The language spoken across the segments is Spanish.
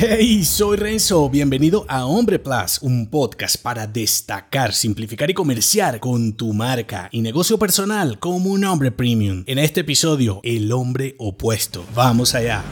Hey, soy Renzo, bienvenido a Hombre Plus, un podcast para destacar, simplificar y comerciar con tu marca y negocio personal como un hombre premium. En este episodio, el hombre opuesto. Vamos allá.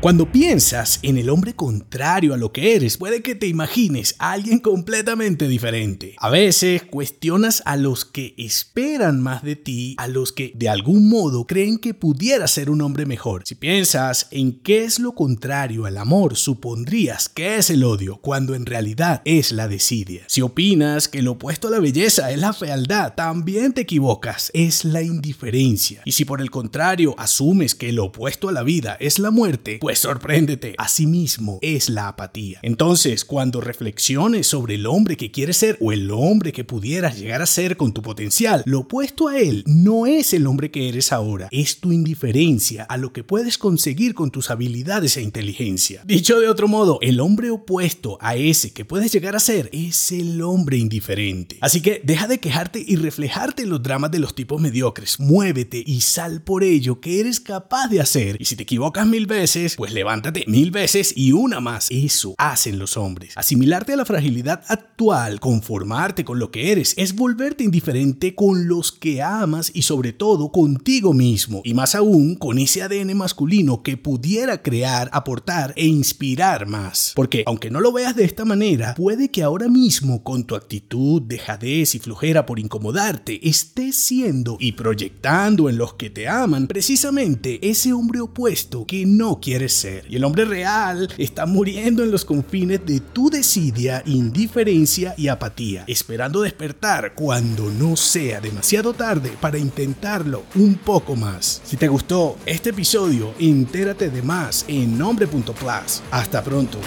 Cuando piensas en el hombre contrario a lo que eres, puede que te imagines a alguien completamente diferente. A veces cuestionas a los que esperan más de ti, a los que de algún modo creen que pudiera ser un hombre mejor. Si piensas en qué es lo contrario al amor, supondrías que es el odio, cuando en realidad es la desidia. Si opinas que lo opuesto a la belleza es la fealdad, también te equivocas, es la indiferencia. Y si por el contrario asumes que lo opuesto a la vida es la muerte, pues sorpréndete. Asimismo es la apatía. Entonces, cuando reflexiones sobre el hombre que quieres ser o el hombre que pudieras llegar a ser con tu potencial, lo opuesto a él no es el hombre que eres ahora, es tu indiferencia a lo que puedes conseguir con tus habilidades e inteligencia. Dicho de otro modo, el hombre opuesto a ese que puedes llegar a ser es el hombre indiferente. Así que deja de quejarte y reflejarte en los dramas de los tipos mediocres. Muévete y sal por ello que eres capaz de hacer. Y si te equivocas mil veces, pues levántate mil veces y una más. Eso hacen los hombres. Asimilarte a la fragilidad actual, conformarte con lo que eres, es volverte indiferente con los que amas y sobre todo contigo mismo. Y más aún con ese ADN masculino que pudiera crear, aportar e inspirar más. Porque aunque no lo veas de esta manera, puede que ahora mismo con tu actitud, dejadez y flojera por incomodarte, estés siendo y proyectando en los que te aman precisamente ese hombre opuesto que no quieres ser. Y el hombre real está muriendo en los confines de tu desidia, indiferencia y apatía, esperando despertar cuando no sea demasiado tarde para intentarlo un poco más. Si te gustó este episodio, entérate de más en nombre.plus. Hasta pronto.